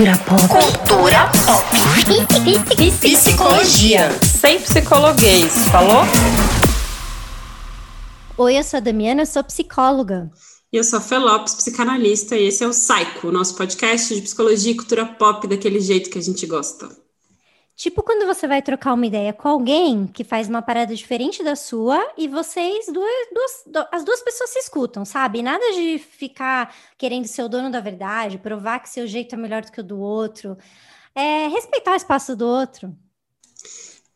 Cultura pop. Cultura pop. Psicologia. Sem psicologuês, falou? Oi, eu sou a Damiana, eu sou psicóloga. E eu sou a Fê Lopes, psicanalista, e esse é o Psycho, nosso podcast de psicologia e cultura pop daquele jeito que a gente gosta. Tipo quando você vai trocar uma ideia com alguém que faz uma parada diferente da sua e vocês, duas, duas, as duas pessoas se escutam, sabe? Nada de ficar querendo ser o dono da verdade, provar que seu jeito é melhor do que o do outro. É respeitar o espaço do outro.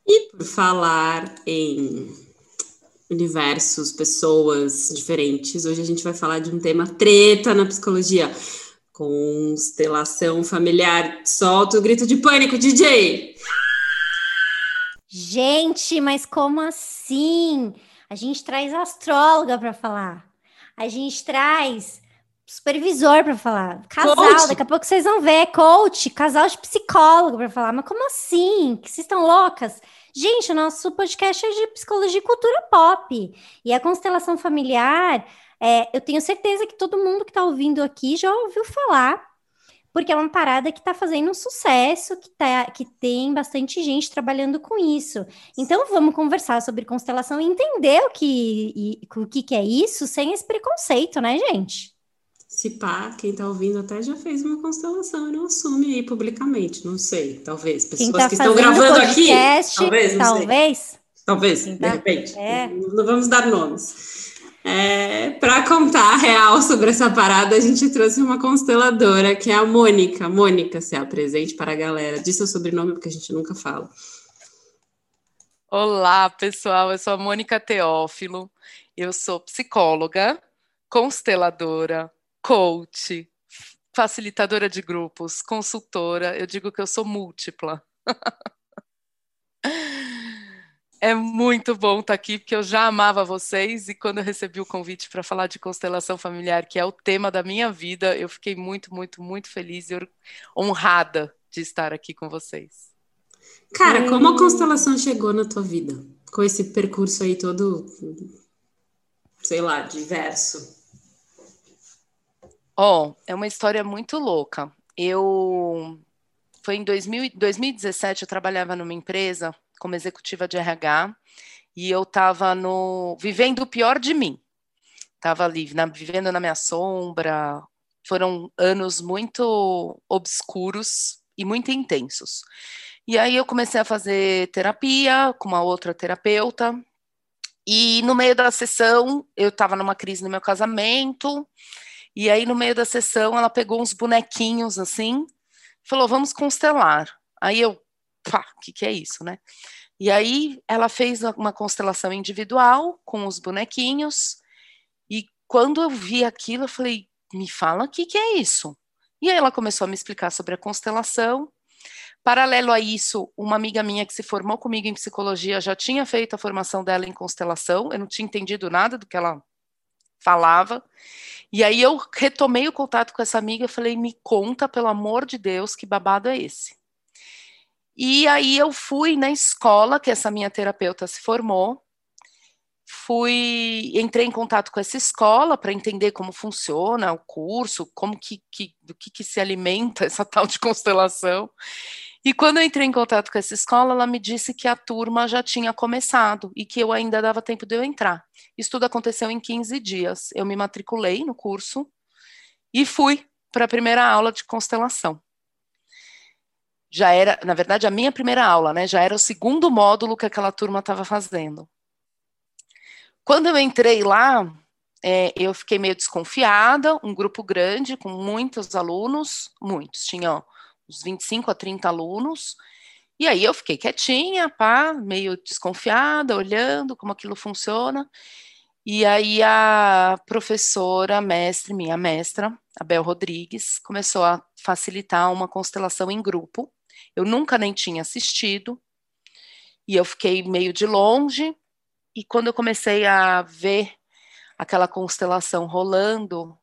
E por falar em universos, pessoas diferentes, hoje a gente vai falar de um tema treta na psicologia. Constelação familiar. Solta o grito de pânico, DJ! Gente, mas como assim? A gente traz astróloga para falar. A gente traz supervisor para falar. Casal, coach. daqui a pouco vocês vão ver. Coach, casal de psicólogo para falar. Mas como assim? Que vocês estão loucas? Gente, o nosso podcast é de psicologia e cultura pop. E a constelação familiar é, eu tenho certeza que todo mundo que está ouvindo aqui já ouviu falar, porque é uma parada que está fazendo um sucesso, que, tá, que tem bastante gente trabalhando com isso. Então vamos conversar sobre constelação e entender o que, e, o que, que é isso sem esse preconceito, né, gente? Se pá, quem tá ouvindo até já fez uma constelação e não assume aí publicamente, não sei, talvez. Pessoas tá que estão gravando podcast, aqui, talvez, talvez. Talvez, tá, de repente. É. Não, não vamos dar nomes. É, para contar a real sobre essa parada, a gente trouxe uma consteladora, que é a Mônica. Mônica, se apresente para a galera. Diz seu sobrenome, porque a gente nunca fala. Olá, pessoal. Eu sou a Mônica Teófilo. Eu sou psicóloga, consteladora, coach, facilitadora de grupos, consultora. Eu digo que eu sou múltipla. É muito bom estar aqui, porque eu já amava vocês e quando eu recebi o convite para falar de constelação familiar, que é o tema da minha vida, eu fiquei muito, muito, muito feliz e honrada de estar aqui com vocês. Cara, como a constelação chegou na tua vida? Com esse percurso aí todo, sei lá, diverso. Ó, oh, é uma história muito louca. Eu foi em 2000, 2017 eu trabalhava numa empresa como executiva de RH e eu estava no vivendo o pior de mim. Estava ali, na, vivendo na minha sombra. Foram anos muito obscuros e muito intensos. E aí eu comecei a fazer terapia com uma outra terapeuta. E no meio da sessão, eu estava numa crise no meu casamento. E aí no meio da sessão, ela pegou uns bonequinhos assim, falou: "Vamos constelar". Aí eu pá, o que, que é isso, né? E aí ela fez uma constelação individual com os bonequinhos, e quando eu vi aquilo, eu falei, me fala o que, que é isso. E aí ela começou a me explicar sobre a constelação. Paralelo a isso, uma amiga minha que se formou comigo em psicologia já tinha feito a formação dela em constelação, eu não tinha entendido nada do que ela falava. E aí eu retomei o contato com essa amiga e falei: "Me conta, pelo amor de Deus, que babado é esse?" E aí eu fui na escola que essa minha terapeuta se formou, fui entrei em contato com essa escola para entender como funciona o curso, como que, que do que, que se alimenta essa tal de constelação. E quando eu entrei em contato com essa escola, ela me disse que a turma já tinha começado e que eu ainda dava tempo de eu entrar. Isso tudo aconteceu em 15 dias. Eu me matriculei no curso e fui para a primeira aula de constelação já era, na verdade, a minha primeira aula, né? Já era o segundo módulo que aquela turma estava fazendo. Quando eu entrei lá, é, eu fiquei meio desconfiada, um grupo grande, com muitos alunos, muitos, tinha ó, uns 25 a 30 alunos, e aí eu fiquei quietinha, pá, meio desconfiada, olhando como aquilo funciona, e aí a professora, mestre, minha mestra, a Bel Rodrigues, começou a facilitar uma constelação em grupo, eu nunca nem tinha assistido, e eu fiquei meio de longe, e quando eu comecei a ver aquela constelação rolando,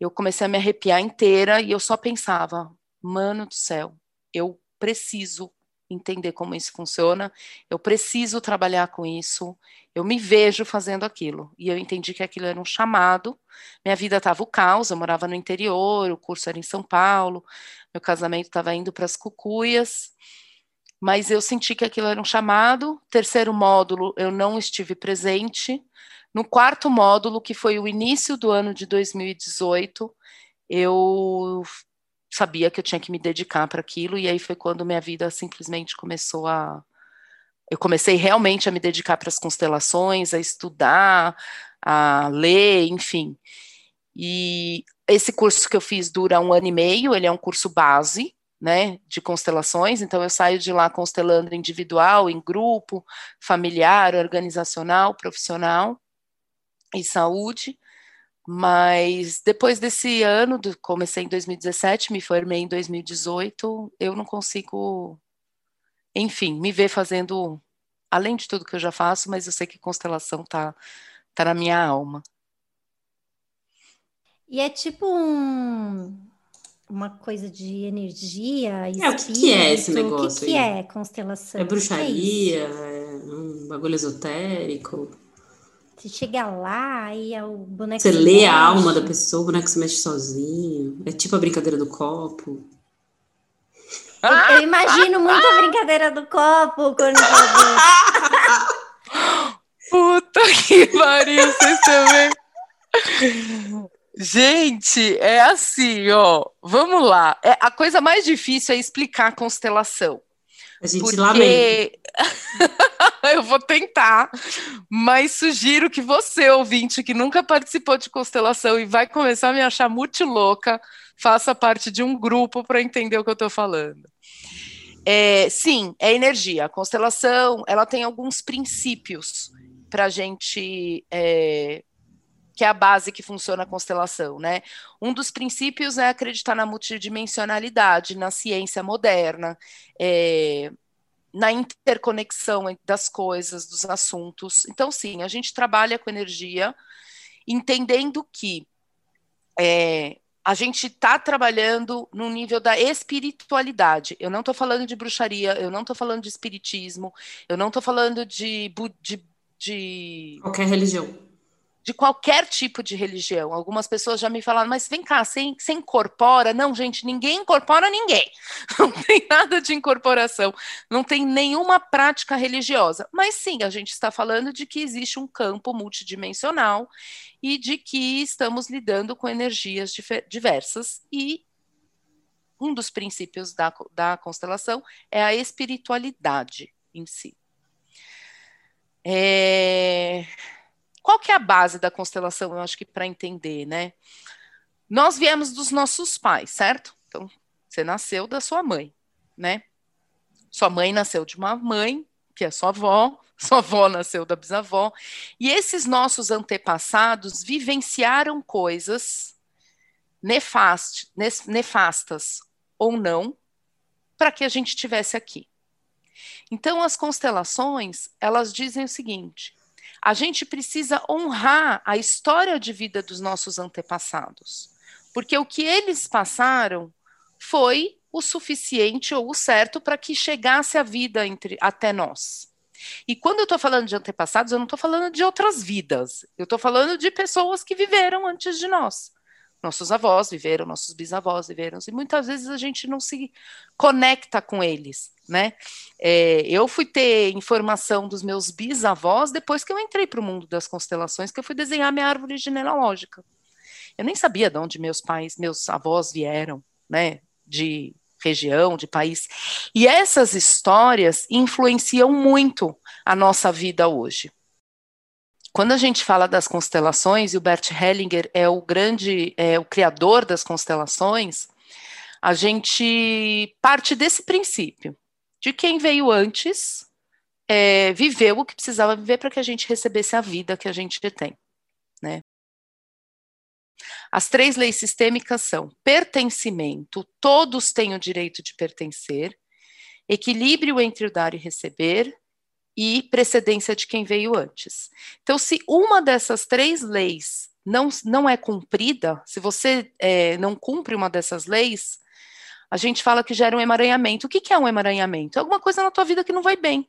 eu comecei a me arrepiar inteira e eu só pensava, mano do céu, eu preciso entender como isso funciona, eu preciso trabalhar com isso, eu me vejo fazendo aquilo. E eu entendi que aquilo era um chamado. Minha vida estava o caos, eu morava no interior, o curso era em São Paulo, meu casamento estava indo para as cucuias, mas eu senti que aquilo era um chamado. Terceiro módulo, eu não estive presente. No quarto módulo, que foi o início do ano de 2018, eu sabia que eu tinha que me dedicar para aquilo, e aí foi quando minha vida simplesmente começou a. Eu comecei realmente a me dedicar para as constelações, a estudar, a ler, enfim. E esse curso que eu fiz dura um ano e meio, ele é um curso base, né, de constelações, então eu saio de lá constelando individual, em grupo, familiar, organizacional, profissional e saúde. Mas depois desse ano, comecei em 2017, me formei em 2018, eu não consigo, enfim, me ver fazendo, além de tudo que eu já faço, mas eu sei que constelação tá, tá na minha alma. E é tipo um, uma coisa de energia, espírito, é, o que, que é esse negócio? O que, que é constelação? É bruxaria? É, é um bagulho esotérico? Você chega lá e é o boneco. Você lê mexe. a alma da pessoa, o boneco se mexe sozinho. É tipo a brincadeira do copo. Eu, eu imagino muito a brincadeira do copo quando Puta que pariu, vocês também. Gente, é assim, ó. Vamos lá. É, a coisa mais difícil é explicar a constelação. A gente porque... lamenta. eu vou tentar, mas sugiro que você, ouvinte, que nunca participou de constelação e vai começar a me achar muito louca, faça parte de um grupo para entender o que eu estou falando. É, sim, é energia. A constelação, ela tem alguns princípios para a gente é, que é a base que funciona a constelação, né? Um dos princípios é acreditar na multidimensionalidade, na ciência moderna, é, na interconexão das coisas, dos assuntos. Então, sim, a gente trabalha com energia, entendendo que é, a gente está trabalhando no nível da espiritualidade. Eu não estou falando de bruxaria, eu não estou falando de espiritismo, eu não estou falando de, de, de. Qualquer religião de qualquer tipo de religião. Algumas pessoas já me falaram, mas vem cá, você, você incorpora? Não, gente, ninguém incorpora ninguém. Não tem nada de incorporação, não tem nenhuma prática religiosa. Mas sim, a gente está falando de que existe um campo multidimensional e de que estamos lidando com energias diversas e um dos princípios da, da constelação é a espiritualidade em si. É... Qual que é a base da constelação, eu acho que para entender, né? Nós viemos dos nossos pais, certo? Então, você nasceu da sua mãe, né? Sua mãe nasceu de uma mãe, que é sua avó, sua avó nasceu da bisavó, e esses nossos antepassados vivenciaram coisas nefast, nefastas ou não para que a gente tivesse aqui. Então, as constelações, elas dizem o seguinte: a gente precisa honrar a história de vida dos nossos antepassados, porque o que eles passaram foi o suficiente ou o certo para que chegasse a vida entre, até nós. E quando eu estou falando de antepassados, eu não estou falando de outras vidas, eu estou falando de pessoas que viveram antes de nós nossos avós viveram, nossos bisavós viveram, e muitas vezes a gente não se conecta com eles, né? É, eu fui ter informação dos meus bisavós depois que eu entrei para o mundo das constelações, que eu fui desenhar minha árvore genealógica. Eu nem sabia de onde meus pais, meus avós vieram, né? De região, de país. E essas histórias influenciam muito a nossa vida hoje. Quando a gente fala das constelações, e o Bert Hellinger é o grande, é o criador das constelações, a gente parte desse princípio, de quem veio antes, é, viveu o que precisava viver para que a gente recebesse a vida que a gente tem, né? As três leis sistêmicas são pertencimento, todos têm o direito de pertencer, equilíbrio entre o dar e receber, e precedência de quem veio antes. Então, se uma dessas três leis não, não é cumprida, se você é, não cumpre uma dessas leis, a gente fala que gera um emaranhamento. O que, que é um emaranhamento? É alguma coisa na tua vida que não vai bem.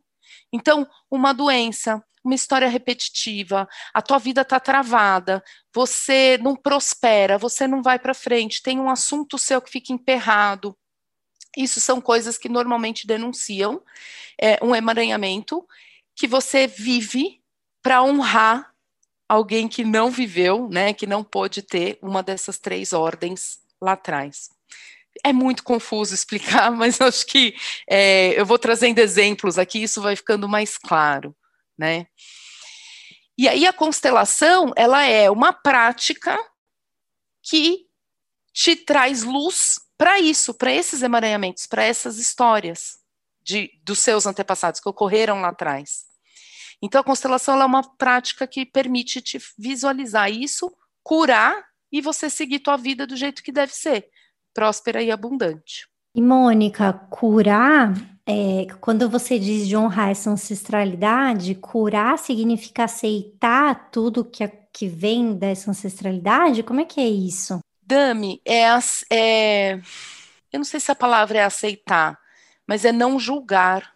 Então, uma doença, uma história repetitiva, a tua vida está travada, você não prospera, você não vai para frente, tem um assunto seu que fica emperrado. Isso são coisas que normalmente denunciam é, um emaranhamento que você vive para honrar alguém que não viveu, né, que não pôde ter uma dessas três ordens lá atrás. É muito confuso explicar, mas acho que é, eu vou trazendo exemplos aqui, isso vai ficando mais claro, né? E aí a constelação, ela é uma prática que te traz luz para isso, para esses emaranhamentos, para essas histórias de, dos seus antepassados que ocorreram lá atrás. Então a constelação é uma prática que permite te visualizar isso, curar e você seguir tua vida do jeito que deve ser, próspera e abundante. E Mônica, curar, é, quando você diz de honrar essa ancestralidade, curar significa aceitar tudo que, que vem dessa ancestralidade? Como é que é isso? Dami, é, é, eu não sei se a palavra é aceitar, mas é não julgar.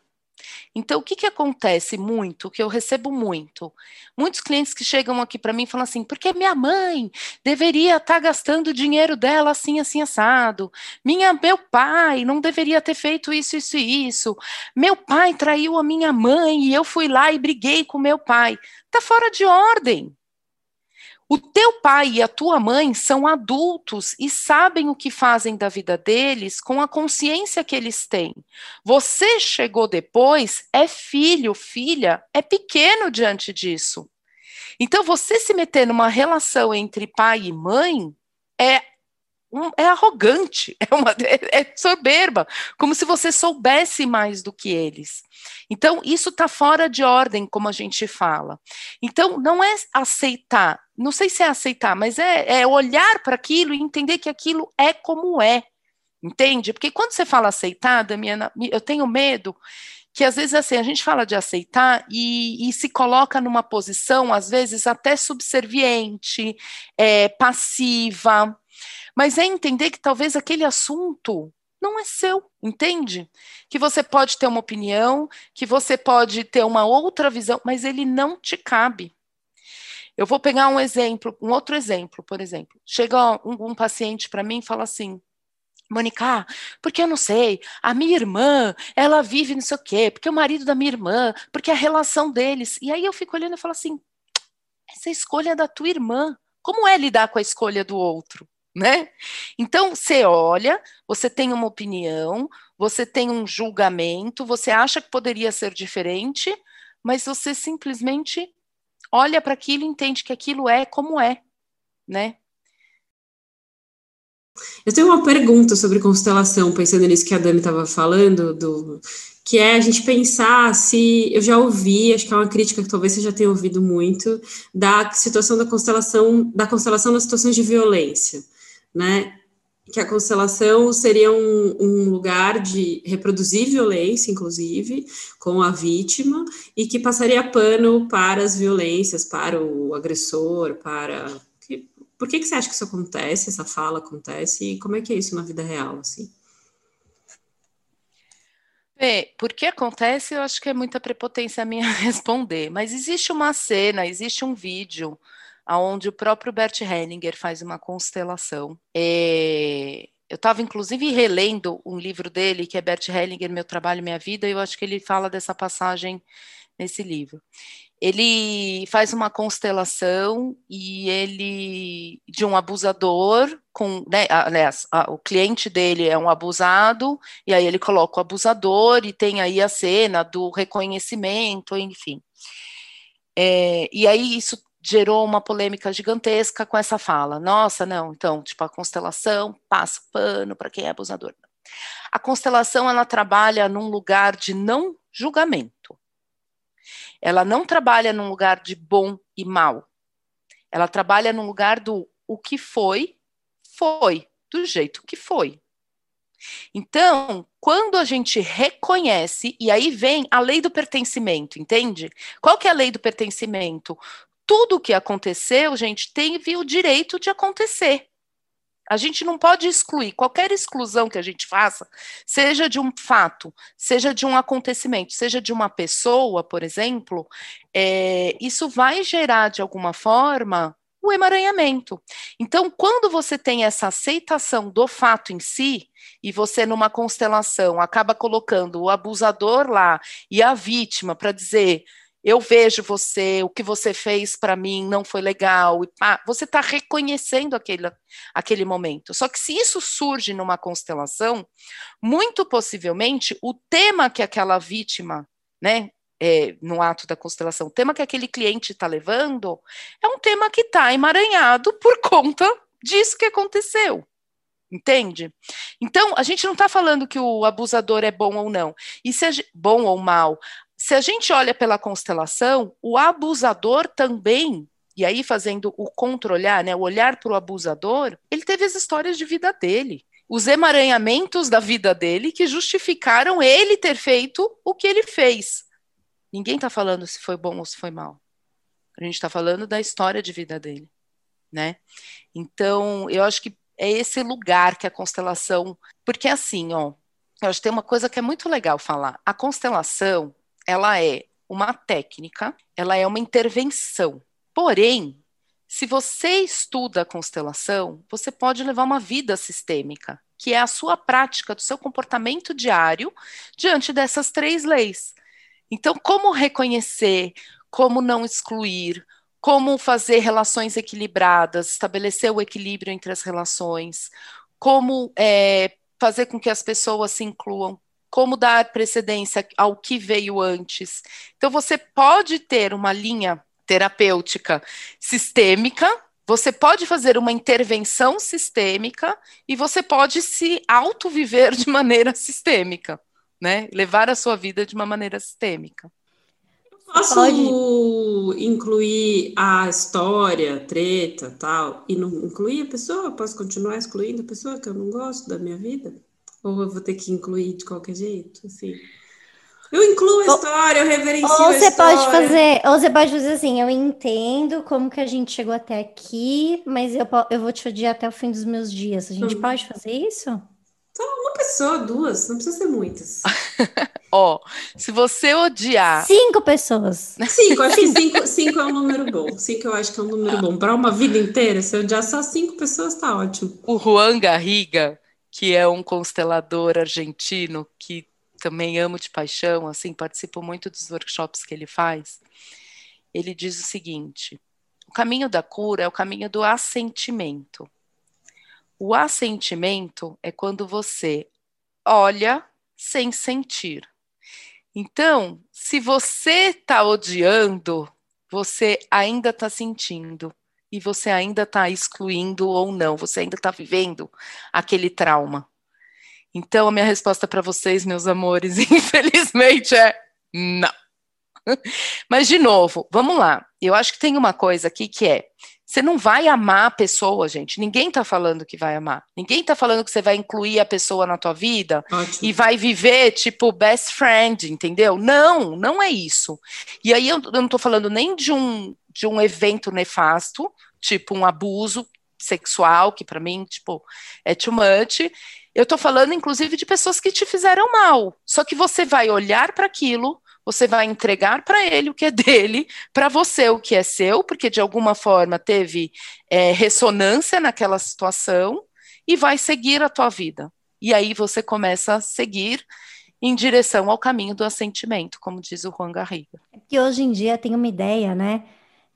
Então, o que, que acontece muito, que eu recebo muito? Muitos clientes que chegam aqui para mim falam assim, porque minha mãe deveria estar tá gastando o dinheiro dela assim, assim, assado. Minha, meu pai não deveria ter feito isso, isso e isso. Meu pai traiu a minha mãe e eu fui lá e briguei com meu pai. Está fora de ordem. O teu pai e a tua mãe são adultos e sabem o que fazem da vida deles com a consciência que eles têm. Você chegou depois, é filho, filha, é pequeno diante disso. Então, você se meter numa relação entre pai e mãe é é arrogante, é, uma, é, é, soberba, como se você soubesse mais do que eles. Então, isso está fora de ordem, como a gente fala. Então, não é aceitar, não sei se é aceitar, mas é, é olhar para aquilo e entender que aquilo é como é. Entende? Porque quando você fala aceitar, Damiana, eu tenho medo que às vezes assim, a gente fala de aceitar e, e se coloca numa posição, às vezes, até subserviente, é, passiva, mas é entender que talvez aquele assunto não é seu, entende? Que você pode ter uma opinião, que você pode ter uma outra visão, mas ele não te cabe. Eu vou pegar um exemplo, um outro exemplo, por exemplo. Chega um, um paciente para mim e fala assim: Mônica, porque eu não sei, a minha irmã, ela vive não sei o quê, porque o marido da minha irmã, porque a relação deles. E aí eu fico olhando e falo assim: essa escolha é da tua irmã. Como é lidar com a escolha do outro? Né? Então, você olha, você tem uma opinião, você tem um julgamento, você acha que poderia ser diferente, mas você simplesmente olha para aquilo e entende que aquilo é como é, né? Eu tenho uma pergunta sobre constelação, pensando nisso que a Dani estava falando, do, que é a gente pensar se eu já ouvi, acho que é uma crítica que talvez você já tenha ouvido muito, da situação da constelação, da constelação nas situações de violência né? Que a constelação seria um, um, lugar de reproduzir violência, inclusive, com a vítima, e que passaria pano para as violências, para o agressor, para. Por que, que você acha que isso acontece, essa fala acontece, e como é que é isso na vida real, assim? Por que acontece, eu acho que é muita prepotência minha responder, mas existe uma cena, existe um vídeo onde o próprio Bert Hellinger faz uma constelação. É, eu estava, inclusive, relendo um livro dele, que é Bert Hellinger, Meu Trabalho, Minha Vida, e eu acho que ele fala dessa passagem nesse livro. Ele faz uma constelação e ele de um abusador com, né, aliás, a, o cliente dele é um abusado e aí ele coloca o abusador e tem aí a cena do reconhecimento, enfim. É, e aí isso gerou uma polêmica gigantesca com essa fala. Nossa, não, então, tipo, a constelação passa pano para quem é abusador. A constelação, ela trabalha num lugar de não julgamento. Ela não trabalha num lugar de bom e mal. Ela trabalha num lugar do o que foi, foi, do jeito que foi. Então, quando a gente reconhece, e aí vem a lei do pertencimento, entende? Qual que é a lei do pertencimento? Tudo o que aconteceu, gente, teve o direito de acontecer. A gente não pode excluir. Qualquer exclusão que a gente faça, seja de um fato, seja de um acontecimento, seja de uma pessoa, por exemplo, é, isso vai gerar, de alguma forma, o emaranhamento. Então, quando você tem essa aceitação do fato em si, e você, numa constelação, acaba colocando o abusador lá e a vítima para dizer eu vejo você, o que você fez para mim não foi legal, e pá, você está reconhecendo aquele, aquele momento. Só que se isso surge numa constelação, muito possivelmente o tema que aquela vítima, né, é, no ato da constelação, o tema que aquele cliente está levando é um tema que está emaranhado por conta disso que aconteceu. Entende? Então, a gente não está falando que o abusador é bom ou não, e se bom ou mal se a gente olha pela constelação, o abusador também, e aí fazendo o controlhar, né, o olhar para o abusador, ele teve as histórias de vida dele, os emaranhamentos da vida dele que justificaram ele ter feito o que ele fez. Ninguém está falando se foi bom ou se foi mal. A gente está falando da história de vida dele, né? Então, eu acho que é esse lugar que a constelação, porque assim, ó, eu acho que tem uma coisa que é muito legal falar. A constelação, ela é uma técnica, ela é uma intervenção. Porém, se você estuda a constelação, você pode levar uma vida sistêmica, que é a sua prática do seu comportamento diário diante dessas três leis. Então, como reconhecer, como não excluir, como fazer relações equilibradas, estabelecer o equilíbrio entre as relações, como é, fazer com que as pessoas se incluam, como dar precedência ao que veio antes. Então, você pode ter uma linha terapêutica sistêmica, você pode fazer uma intervenção sistêmica e você pode se autoviver de maneira sistêmica, né? Levar a sua vida de uma maneira sistêmica. Posso pode... incluir a história, treta, tal, e não incluir a pessoa? Posso continuar excluindo a pessoa que eu não gosto da minha vida? Ou eu vou ter que incluir de qualquer jeito, assim? Eu incluo a história, eu reverencio ou você pode fazer, ou você pode fazer assim, eu entendo como que a gente chegou até aqui, mas eu, eu vou te odiar até o fim dos meus dias. A gente hum. pode fazer isso? Só uma pessoa, duas, não precisa ser muitas. Ó, oh, se você odiar. Cinco pessoas. Cinco, acho que cinco, cinco é um número bom. Cinco eu acho que é um número bom. Para uma vida inteira, se eu odiar só cinco pessoas, tá ótimo. O Juan Garriga, que é um constelador argentino que também amo de paixão, assim, participo muito dos workshops que ele faz. Ele diz o seguinte: o caminho da cura é o caminho do assentimento. O assentimento é quando você olha sem sentir. Então, se você está odiando, você ainda está sentindo e você ainda está excluindo ou não, você ainda está vivendo aquele trauma. Então, a minha resposta para vocês, meus amores, infelizmente é não. Mas, de novo, vamos lá. Eu acho que tem uma coisa aqui que é: você não vai amar a pessoa, gente. Ninguém está falando que vai amar. Ninguém está falando que você vai incluir a pessoa na tua vida Ótimo. e vai viver, tipo, best friend, entendeu? Não, não é isso. E aí eu, eu não estou falando nem de um, de um evento nefasto, tipo um abuso sexual, que para mim, tipo, é too much. Eu estou falando, inclusive, de pessoas que te fizeram mal. Só que você vai olhar para aquilo, você vai entregar para ele o que é dele, para você o que é seu, porque de alguma forma teve é, ressonância naquela situação, e vai seguir a tua vida. E aí você começa a seguir em direção ao caminho do assentimento, como diz o Juan Garriga. É que hoje em dia tem uma ideia, né?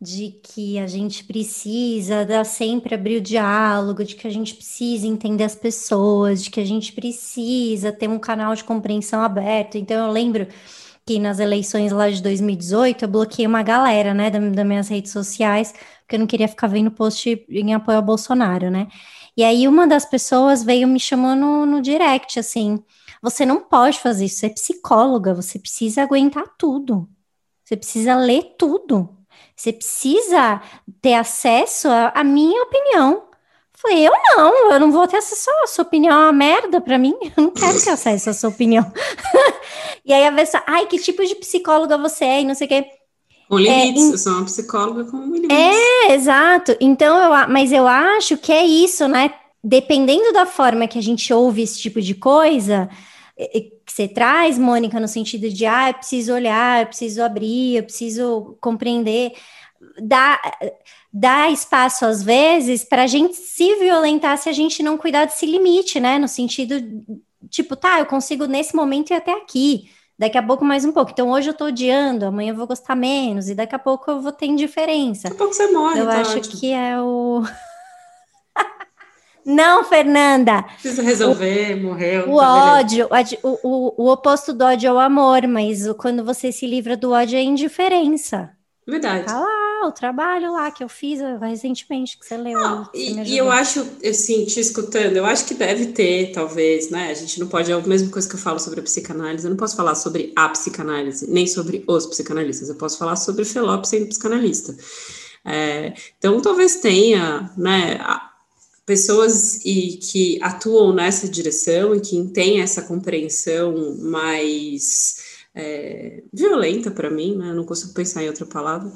De que a gente precisa dar sempre abrir o diálogo, de que a gente precisa entender as pessoas, de que a gente precisa ter um canal de compreensão aberto. Então eu lembro que nas eleições lá de 2018 eu bloqueei uma galera, né, das, das minhas redes sociais, porque eu não queria ficar vendo post em apoio ao Bolsonaro, né? E aí uma das pessoas veio me chamando no, no direct, assim, você não pode fazer isso, você é psicóloga, você precisa aguentar tudo. Você precisa ler tudo. Você precisa ter acesso à minha opinião. Falei, eu não, eu não vou ter acesso à sua opinião, é uma merda para mim, eu não quero ter acesso à sua opinião. e aí a pessoa, ai, que tipo de psicóloga você é e não sei o quê. Com limites, é, eu sou uma psicóloga com limites. É, exato. Então, eu, mas eu acho que é isso, né? dependendo da forma que a gente ouve esse tipo de coisa, que você traz, Mônica, no sentido de, ah, eu preciso olhar, eu preciso abrir, eu preciso compreender, dá, dá espaço, às vezes, para a gente se violentar se a gente não cuidar desse limite, né? No sentido, tipo, tá, eu consigo nesse momento ir até aqui, daqui a pouco mais um pouco. Então, hoje eu tô odiando, amanhã eu vou gostar menos, e daqui a pouco eu vou ter indiferença. Daqui a pouco você morre, Eu tá acho ótimo. que é o... Não, Fernanda. Precisa resolver, o, morreu. O tá ódio, o, o, o, oposto do ódio é o amor, mas quando você se livra do ódio é a indiferença. Verdade. Tá lá, o trabalho lá que eu fiz recentemente, que você leu. Não, aí, e, e, eu acho, assim, te escutando, eu acho que deve ter, talvez, né? A gente não pode, é a mesma coisa que eu falo sobre a psicanálise, eu não posso falar sobre a psicanálise, nem sobre os psicanalistas, eu posso falar sobre Felop sendo psicanalista. É, então, talvez tenha, né? Pessoas e que atuam nessa direção e que têm essa compreensão mais é, violenta para mim, né? não consigo pensar em outra palavra,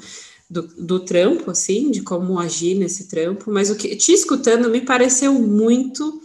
do, do, trampo, assim, de como agir nesse trampo, mas o que te escutando me pareceu muito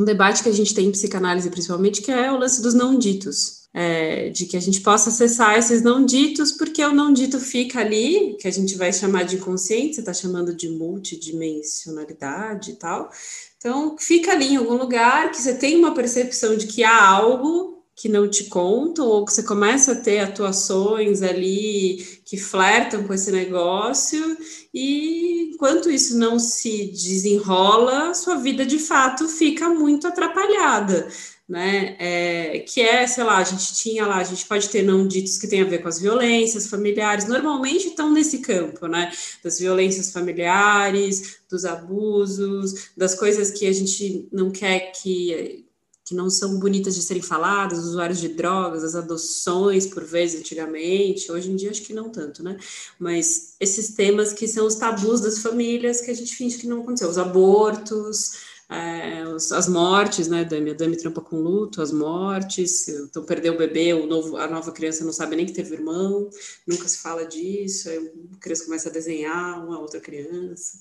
um debate que a gente tem em psicanálise, principalmente, que é o lance dos não ditos é, de que a gente possa acessar esses não ditos, porque o não dito fica ali, que a gente vai chamar de inconsciente, você está chamando de multidimensionalidade e tal. Então, fica ali em algum lugar que você tem uma percepção de que há algo que não te contam, ou que você começa a ter atuações ali que flertam com esse negócio, e enquanto isso não se desenrola, sua vida de fato fica muito atrapalhada né? É, que é, sei lá, a gente tinha lá, a gente pode ter não ditos que tem a ver com as violências familiares, normalmente estão nesse campo, né? Das violências familiares, dos abusos, das coisas que a gente não quer que que não são bonitas de serem faladas, os usuários de drogas, as adoções, por vezes, antigamente, hoje em dia acho que não tanto, né? Mas esses temas que são os tabus das famílias que a gente finge que não aconteceu, os abortos, é, as mortes, né, Dami? A Dami trampa com luto, as mortes, então perdeu o bebê, o novo, a nova criança não sabe nem que teve irmão, nunca se fala disso, aí a criança começa a desenhar uma outra criança,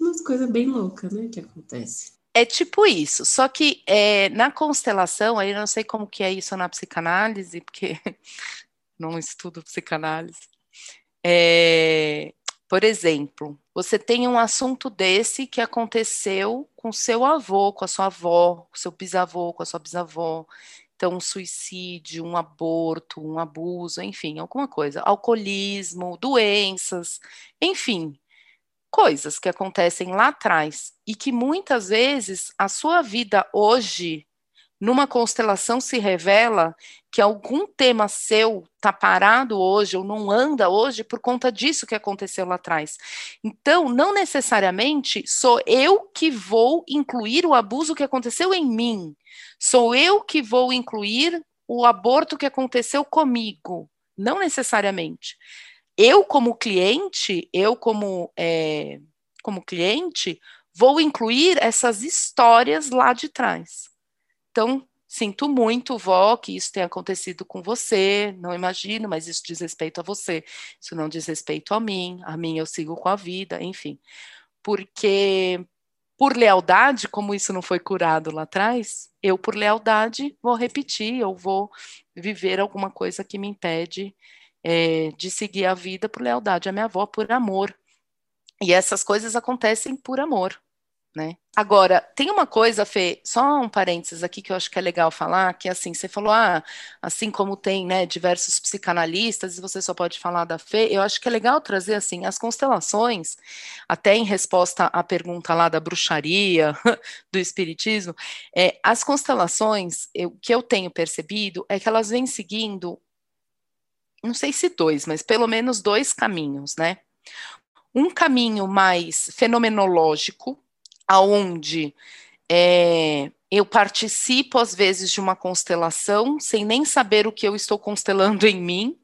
umas coisas bem loucas, né, que acontece. É tipo isso, só que é, na constelação, aí eu não sei como que é isso na psicanálise, porque não estudo psicanálise, é, por exemplo, você tem um assunto desse que aconteceu com seu avô, com a sua avó, com seu bisavô, com a sua bisavó. Então, um suicídio, um aborto, um abuso, enfim, alguma coisa. Alcoolismo, doenças, enfim, coisas que acontecem lá atrás e que muitas vezes a sua vida hoje numa constelação se revela que algum tema seu está parado hoje ou não anda hoje por conta disso que aconteceu lá atrás. Então, não necessariamente sou eu que vou incluir o abuso que aconteceu em mim, sou eu que vou incluir o aborto que aconteceu comigo. Não necessariamente. Eu, como cliente, eu, como, é, como cliente, vou incluir essas histórias lá de trás. Então, sinto muito, vó, que isso tenha acontecido com você, não imagino, mas isso diz respeito a você, isso não diz respeito a mim, a mim eu sigo com a vida, enfim. Porque, por lealdade, como isso não foi curado lá atrás, eu, por lealdade, vou repetir, eu vou viver alguma coisa que me impede é, de seguir a vida por lealdade à minha avó, por amor. E essas coisas acontecem por amor né? Agora, tem uma coisa, Fê, só um parênteses aqui que eu acho que é legal falar, que assim, você falou, ah, assim como tem, né, diversos psicanalistas, e você só pode falar da Fê, eu acho que é legal trazer, assim, as constelações, até em resposta à pergunta lá da bruxaria, do espiritismo, é, as constelações, o que eu tenho percebido é que elas vêm seguindo, não sei se dois, mas pelo menos dois caminhos, né? Um caminho mais fenomenológico, aonde é, eu participo às vezes de uma constelação sem nem saber o que eu estou constelando em mim.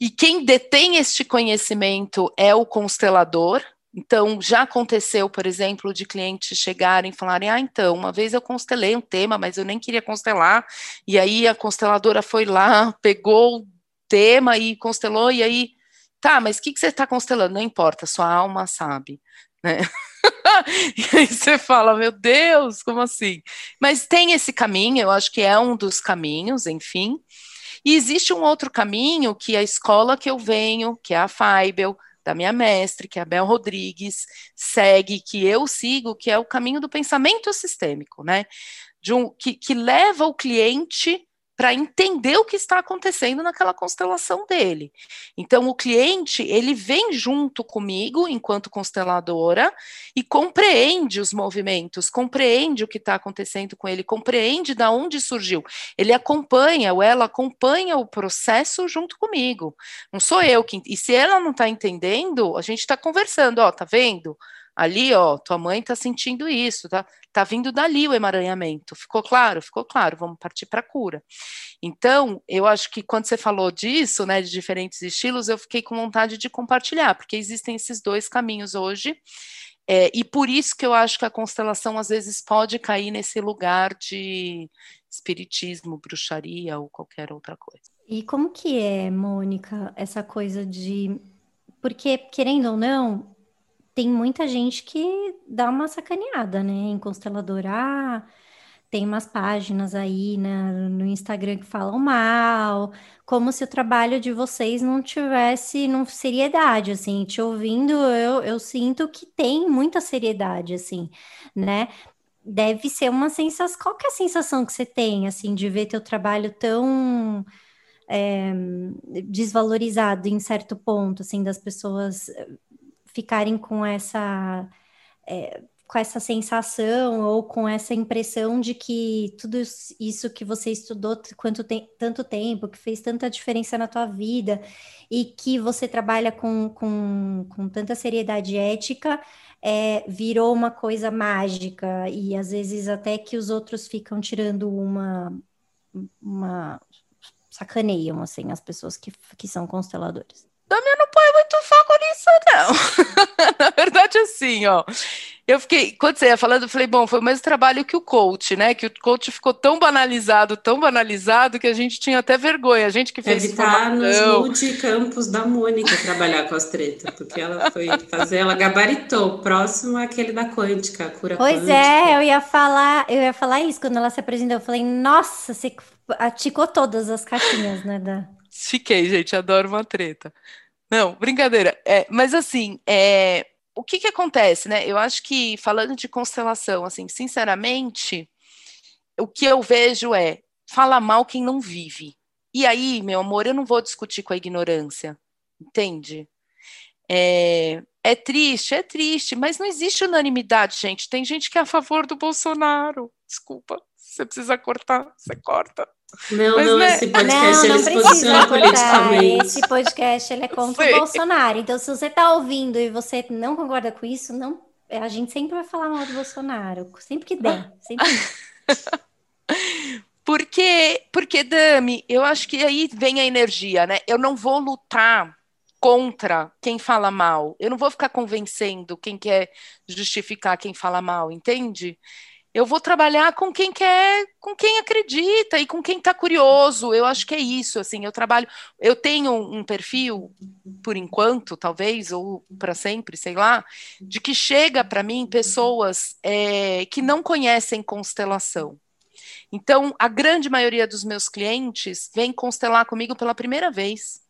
E quem detém este conhecimento é o constelador. Então, já aconteceu, por exemplo, de clientes chegarem e falarem: Ah, então, uma vez eu constelei um tema, mas eu nem queria constelar. E aí a consteladora foi lá, pegou tema e constelou. E aí, tá, mas o que, que você está constelando? Não importa, sua alma sabe. Né? e aí você fala, meu Deus, como assim? Mas tem esse caminho, eu acho que é um dos caminhos, enfim. E existe um outro caminho que é a escola que eu venho, que é a Faibel, da minha mestre, que é a Bel Rodrigues, segue, que eu sigo, que é o caminho do pensamento sistêmico, né? De um, que, que leva o cliente para entender o que está acontecendo naquela constelação dele. Então, o cliente, ele vem junto comigo, enquanto consteladora, e compreende os movimentos, compreende o que está acontecendo com ele, compreende de onde surgiu. Ele acompanha, ou ela acompanha o processo junto comigo. Não sou eu que... E se ela não está entendendo, a gente está conversando, ó, tá vendo? Ali, ó, tua mãe tá sentindo isso, tá? Tá vindo dali o emaranhamento. Ficou claro? Ficou claro. Vamos partir para a cura. Então, eu acho que quando você falou disso, né, de diferentes estilos, eu fiquei com vontade de compartilhar, porque existem esses dois caminhos hoje. É, e por isso que eu acho que a constelação às vezes pode cair nesse lugar de espiritismo, bruxaria ou qualquer outra coisa. E como que é, Mônica, essa coisa de. Porque, querendo ou não, tem muita gente que dá uma sacaneada, né, em constelador. Ah, tem umas páginas aí né, no Instagram que falam mal, como se o trabalho de vocês não tivesse não seriedade, assim, te ouvindo, eu, eu sinto que tem muita seriedade, assim, né? Deve ser uma sensação, qual que é a sensação que você tem, assim, de ver teu trabalho tão é, desvalorizado em certo ponto, assim, das pessoas ficarem com essa é, com essa sensação ou com essa impressão de que tudo isso que você estudou quanto tem, tanto tempo, que fez tanta diferença na tua vida e que você trabalha com, com, com tanta seriedade ética, é, virou uma coisa mágica e às vezes até que os outros ficam tirando uma, uma sacaneiam assim as pessoas que, que são consteladores. Damian não põe muito foco nisso, não. Na verdade, assim, ó. Eu fiquei, quando você ia falando, eu falei, bom, foi o mesmo trabalho que o coach, né? Que o coach ficou tão banalizado, tão banalizado, que a gente tinha até vergonha. A gente que fez Deve estar nos multicampos da Mônica trabalhar com as tretas, porque ela foi fazer, ela gabaritou, próximo àquele da quântica, a cura pois quântica. é, eu ia falar, eu ia falar isso quando ela se apresentou. Eu falei, nossa, você aticou todas as caixinhas, né? Da... Fiquei, gente, adoro uma treta. Não, brincadeira. É, mas assim, é, o que que acontece, né? Eu acho que falando de constelação, assim, sinceramente, o que eu vejo é fala mal quem não vive. E aí, meu amor, eu não vou discutir com a ignorância, entende? É, é triste, é triste, mas não existe unanimidade, gente. Tem gente que é a favor do Bolsonaro. Desculpa, você precisa cortar, você corta. Não, Mas, não, né? esse podcast não, não ele posiciona politicamente. Esse podcast ele é contra Sim. o Bolsonaro. Então, se você está ouvindo e você não concorda com isso, não, a gente sempre vai falar mal do Bolsonaro, sempre que der, sempre. porque, porque, Dami, eu acho que aí vem a energia, né? Eu não vou lutar contra quem fala mal. Eu não vou ficar convencendo quem quer justificar quem fala mal, entende? Eu vou trabalhar com quem quer, com quem acredita e com quem está curioso. Eu acho que é isso, assim, eu trabalho, eu tenho um perfil, por enquanto, talvez, ou para sempre, sei lá, de que chega para mim pessoas é, que não conhecem constelação. Então, a grande maioria dos meus clientes vem constelar comigo pela primeira vez.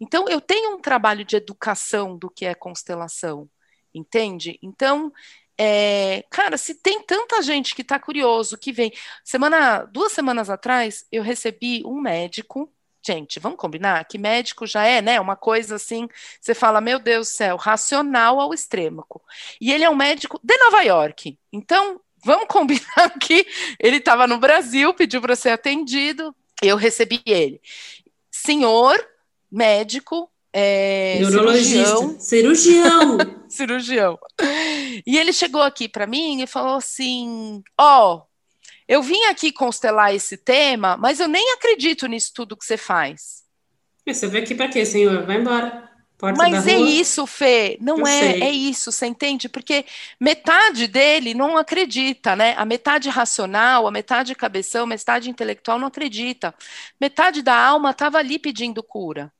Então, eu tenho um trabalho de educação do que é constelação, entende? Então, é, cara, se tem tanta gente que está curioso, que vem. Semana, duas semanas atrás, eu recebi um médico. Gente, vamos combinar que médico já é, né? Uma coisa assim, você fala, meu Deus do céu, racional ao extremo. E ele é um médico de Nova York. Então, vamos combinar que ele estava no Brasil, pediu para ser atendido, eu recebi ele. Senhor médico, é, Neurologista, cirurgião. Cirurgião. cirurgião. E ele chegou aqui para mim e falou assim: Ó, oh, eu vim aqui constelar esse tema, mas eu nem acredito nisso tudo que você faz. Você veio aqui para quê, senhor? Vai embora. Porta Mas é isso, Fê, não Eu é, sei. é isso, você entende? Porque metade dele não acredita, né? A metade racional, a metade cabeção, a metade intelectual não acredita. Metade da alma estava ali pedindo cura.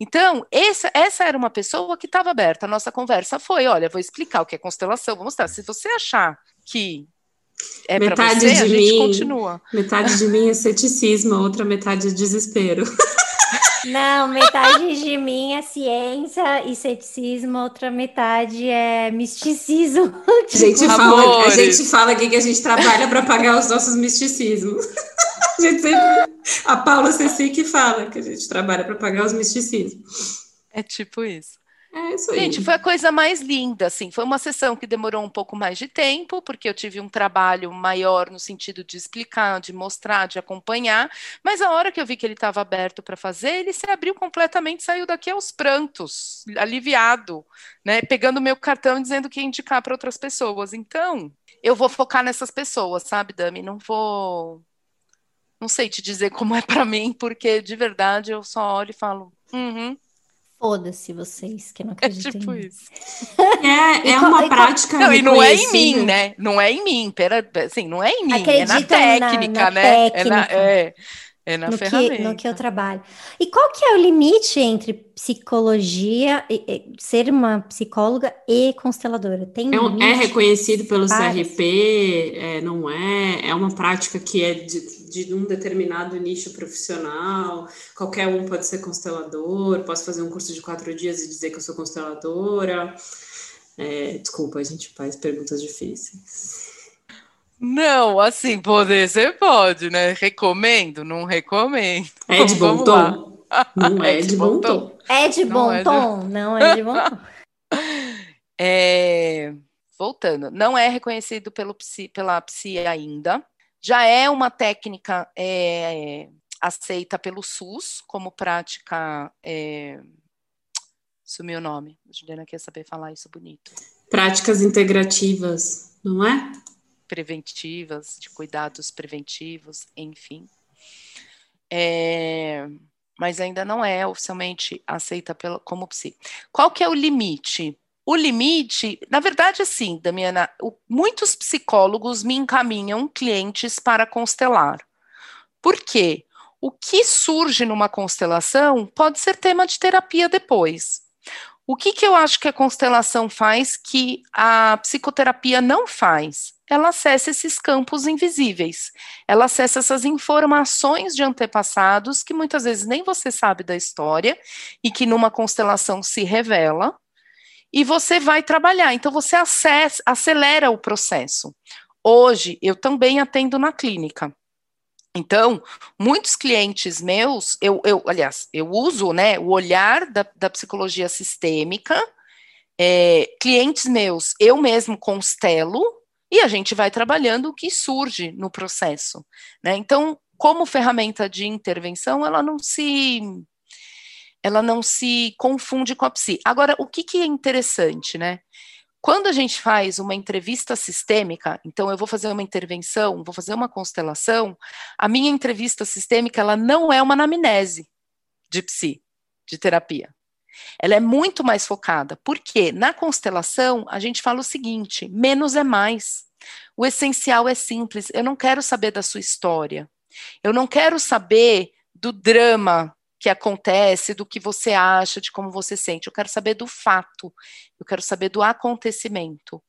Então, essa, essa era uma pessoa que estava aberta. A nossa conversa foi: olha, vou explicar o que é constelação, vou mostrar. Se você achar que é metade você, de a gente mim, continua. Metade de mim é ceticismo, a outra metade é desespero. Não, metade de mim é ciência e ceticismo, outra metade é misticismo. A gente, fala, a gente fala aqui que a gente trabalha para pagar os nossos misticismos. A, gente sempre, a Paula Ceci que fala que a gente trabalha para pagar os misticismos. É tipo isso. É isso aí. Gente, foi a coisa mais linda, assim. Foi uma sessão que demorou um pouco mais de tempo, porque eu tive um trabalho maior no sentido de explicar, de mostrar, de acompanhar. Mas a hora que eu vi que ele estava aberto para fazer, ele se abriu completamente, saiu daqui aos prantos, aliviado, né? Pegando meu cartão e dizendo que ia indicar para outras pessoas. Então, eu vou focar nessas pessoas, sabe, Dami? Não vou. Não sei te dizer como é para mim, porque de verdade eu só olho e falo. Uhum, Foda-se vocês que não acreditam. É tipo isso. É, é uma prática. Não, e não é em mim, né? Não é em mim. Pera, assim, não é em mim, Acreditam é na técnica, na, na né? Técnica. É, na, é, é na no ferramenta. Que, no que eu trabalho. E qual que é o limite entre psicologia, e, e, ser uma psicóloga e consteladora? Tem é, um, é reconhecido pelo Várias. CRP, é, não é? É uma prática que é de, de um determinado nicho profissional. Qualquer um pode ser constelador. Posso fazer um curso de quatro dias e dizer que eu sou consteladora. É, desculpa, a gente faz perguntas difíceis. Não, assim, poder você pode, né? Recomendo? Não recomendo. É de bom tom? Não é, é de, bom tom. tom. É de bom não tom, é de... não é de bom tom. é... Voltando, não é reconhecido pelo psi, pela PSI ainda. Já é uma técnica é, aceita pelo SUS como prática. É... Sumiu o nome. A Juliana quer saber falar isso bonito. Práticas integrativas, não é? Preventivas, de cuidados preventivos, enfim. É, mas ainda não é oficialmente aceita pela, como psi. Qual que é o limite? O limite, na verdade, assim, Damiana, o, muitos psicólogos me encaminham clientes para constelar. Por quê? O que surge numa constelação pode ser tema de terapia depois. O que, que eu acho que a constelação faz que a psicoterapia não faz? Ela acessa esses campos invisíveis, ela acessa essas informações de antepassados que muitas vezes nem você sabe da história e que numa constelação se revela, e você vai trabalhar. Então, você acessa, acelera o processo. Hoje, eu também atendo na clínica. Então, muitos clientes meus, eu, eu aliás, eu uso né, o olhar da, da psicologia sistêmica, é, clientes meus, eu mesmo constelo, e a gente vai trabalhando o que surge no processo. Né? Então, como ferramenta de intervenção, ela não se ela não se confunde com a psi. Agora, o que, que é interessante, né? Quando a gente faz uma entrevista sistêmica, então eu vou fazer uma intervenção, vou fazer uma constelação, a minha entrevista sistêmica ela não é uma anamnese de psi, de terapia. Ela é muito mais focada, porque na constelação a gente fala o seguinte: menos é mais. O essencial é simples. Eu não quero saber da sua história. Eu não quero saber do drama que acontece, do que você acha, de como você sente. Eu quero saber do fato, eu quero saber do acontecimento.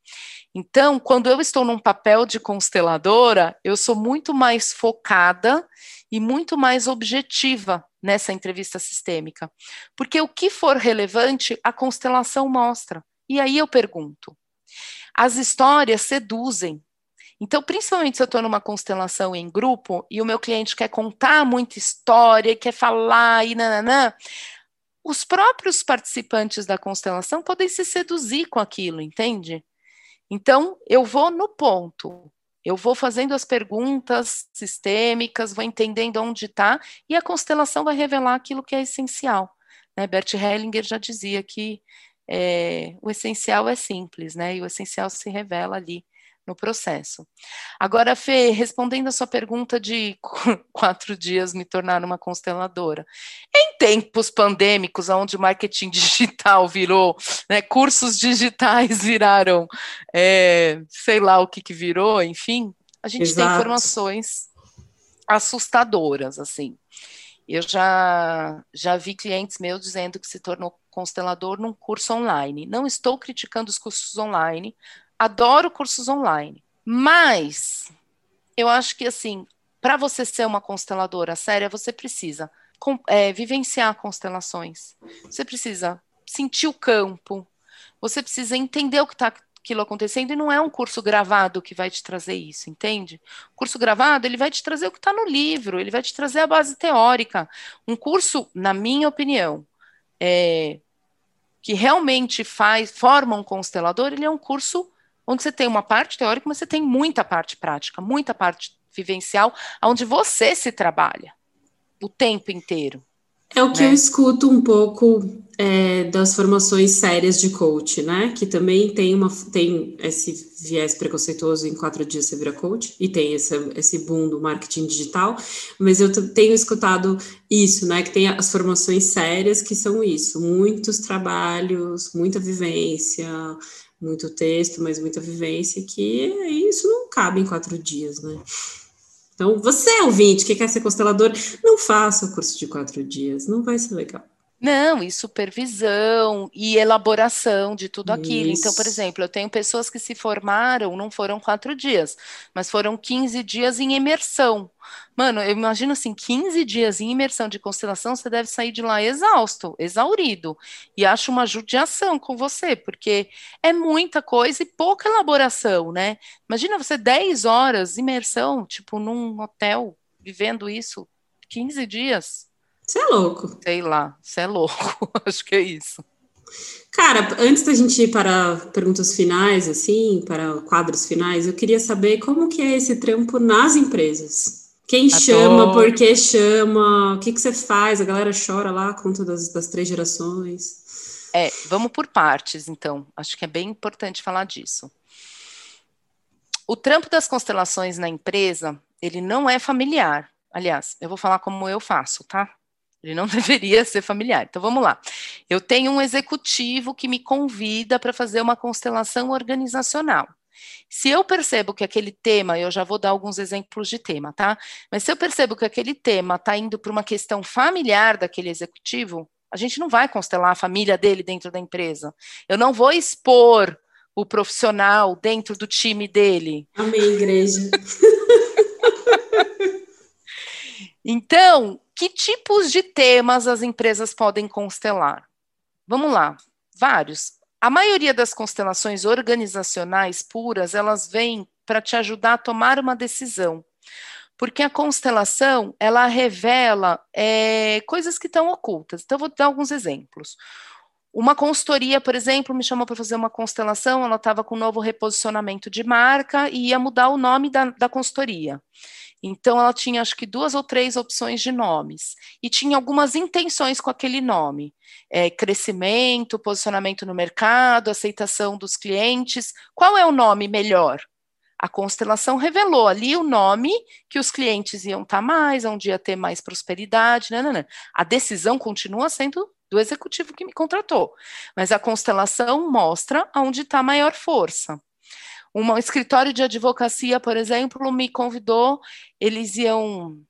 Então, quando eu estou num papel de consteladora, eu sou muito mais focada e muito mais objetiva nessa entrevista sistêmica. Porque o que for relevante, a constelação mostra. E aí eu pergunto: as histórias seduzem, então, principalmente se eu estou numa constelação em grupo e o meu cliente quer contar muita história, quer falar e nananã, os próprios participantes da constelação podem se seduzir com aquilo, entende? Então, eu vou no ponto, eu vou fazendo as perguntas sistêmicas, vou entendendo onde está, e a constelação vai revelar aquilo que é essencial. Né? Bert Hellinger já dizia que é, o essencial é simples, né? E o essencial se revela ali no processo. Agora, Fê, respondendo a sua pergunta de quatro dias me tornar uma consteladora. Em tempos pandêmicos, onde o marketing digital virou, né, cursos digitais viraram, é, sei lá o que, que virou, enfim, a gente Exato. tem informações assustadoras, assim. Eu já, já vi clientes meus dizendo que se tornou constelador num curso online. Não estou criticando os cursos online, adoro cursos online, mas eu acho que assim, para você ser uma consteladora séria, você precisa é, vivenciar constelações, você precisa sentir o campo, você precisa entender o que está aquilo acontecendo e não é um curso gravado que vai te trazer isso, entende? O curso gravado, ele vai te trazer o que está no livro, ele vai te trazer a base teórica. Um curso, na minha opinião, é, que realmente faz, forma um constelador, ele é um curso onde você tem uma parte teórica, mas você tem muita parte prática, muita parte vivencial, onde você se trabalha o tempo inteiro. É o que né? eu escuto um pouco é, das formações sérias de coach, né? Que também tem, uma, tem esse viés preconceituoso em quatro dias você vira coach, e tem esse, esse boom do marketing digital, mas eu tenho escutado isso, né? Que tem as formações sérias que são isso, muitos trabalhos, muita vivência, muito texto, mas muita vivência, que isso não cabe em quatro dias, né? Então, você, ouvinte, que quer ser constelador, não faça o curso de quatro dias, não vai ser legal. Não, e supervisão e elaboração de tudo aquilo. Isso. Então, por exemplo, eu tenho pessoas que se formaram, não foram quatro dias, mas foram 15 dias em imersão. Mano, eu imagino assim, 15 dias em imersão de constelação, você deve sair de lá exausto, exaurido. E acho uma judiação com você, porque é muita coisa e pouca elaboração, né? Imagina você 10 horas imersão, tipo, num hotel, vivendo isso, 15 dias. Você é louco. Sei lá, você é louco. Acho que é isso. Cara, antes da gente ir para perguntas finais, assim, para quadros finais, eu queria saber como que é esse trampo nas empresas. Quem Adoro. chama, por que chama, o que, que você faz? A galera chora lá, conta das, das três gerações. É, vamos por partes, então. Acho que é bem importante falar disso. O trampo das constelações na empresa, ele não é familiar. Aliás, eu vou falar como eu faço, tá? Ele não deveria ser familiar. Então vamos lá. Eu tenho um executivo que me convida para fazer uma constelação organizacional. Se eu percebo que aquele tema, eu já vou dar alguns exemplos de tema, tá? Mas se eu percebo que aquele tema está indo para uma questão familiar daquele executivo, a gente não vai constelar a família dele dentro da empresa. Eu não vou expor o profissional dentro do time dele. Amém, igreja. então, que tipos de temas as empresas podem constelar? Vamos lá, vários. A maioria das constelações organizacionais puras, elas vêm para te ajudar a tomar uma decisão. Porque a constelação, ela revela é, coisas que estão ocultas. Então, vou dar alguns exemplos. Uma consultoria, por exemplo, me chamou para fazer uma constelação, ela estava com um novo reposicionamento de marca e ia mudar o nome da, da consultoria. Então, ela tinha acho que duas ou três opções de nomes e tinha algumas intenções com aquele nome: é, crescimento, posicionamento no mercado, aceitação dos clientes. Qual é o nome melhor? A constelação revelou ali o nome que os clientes iam estar mais, onde ia ter mais prosperidade. Não, não, não. A decisão continua sendo do executivo que me contratou, mas a constelação mostra onde está a maior força. Um escritório de advocacia, por exemplo, me convidou, eles iam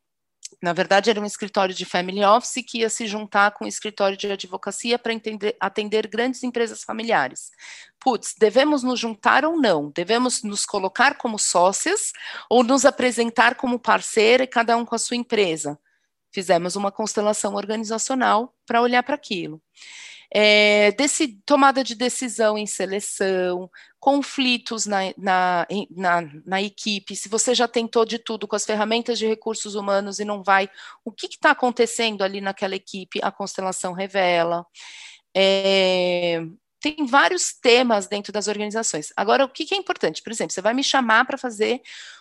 na verdade, era um escritório de family office que ia se juntar com um escritório de advocacia para atender grandes empresas familiares. Putz, devemos nos juntar ou não? Devemos nos colocar como sócias ou nos apresentar como parceira e cada um com a sua empresa? Fizemos uma constelação organizacional para olhar para aquilo é, desse, tomada de decisão em seleção, conflitos na, na, na, na, equipe, se você já tentou de tudo com as ferramentas de recursos humanos e não vai, o que está acontecendo ali naquela equipe, a constelação revela. É, tem vários temas dentro das organizações. Agora, o que, que é importante? Por exemplo, você vai me chamar para fazer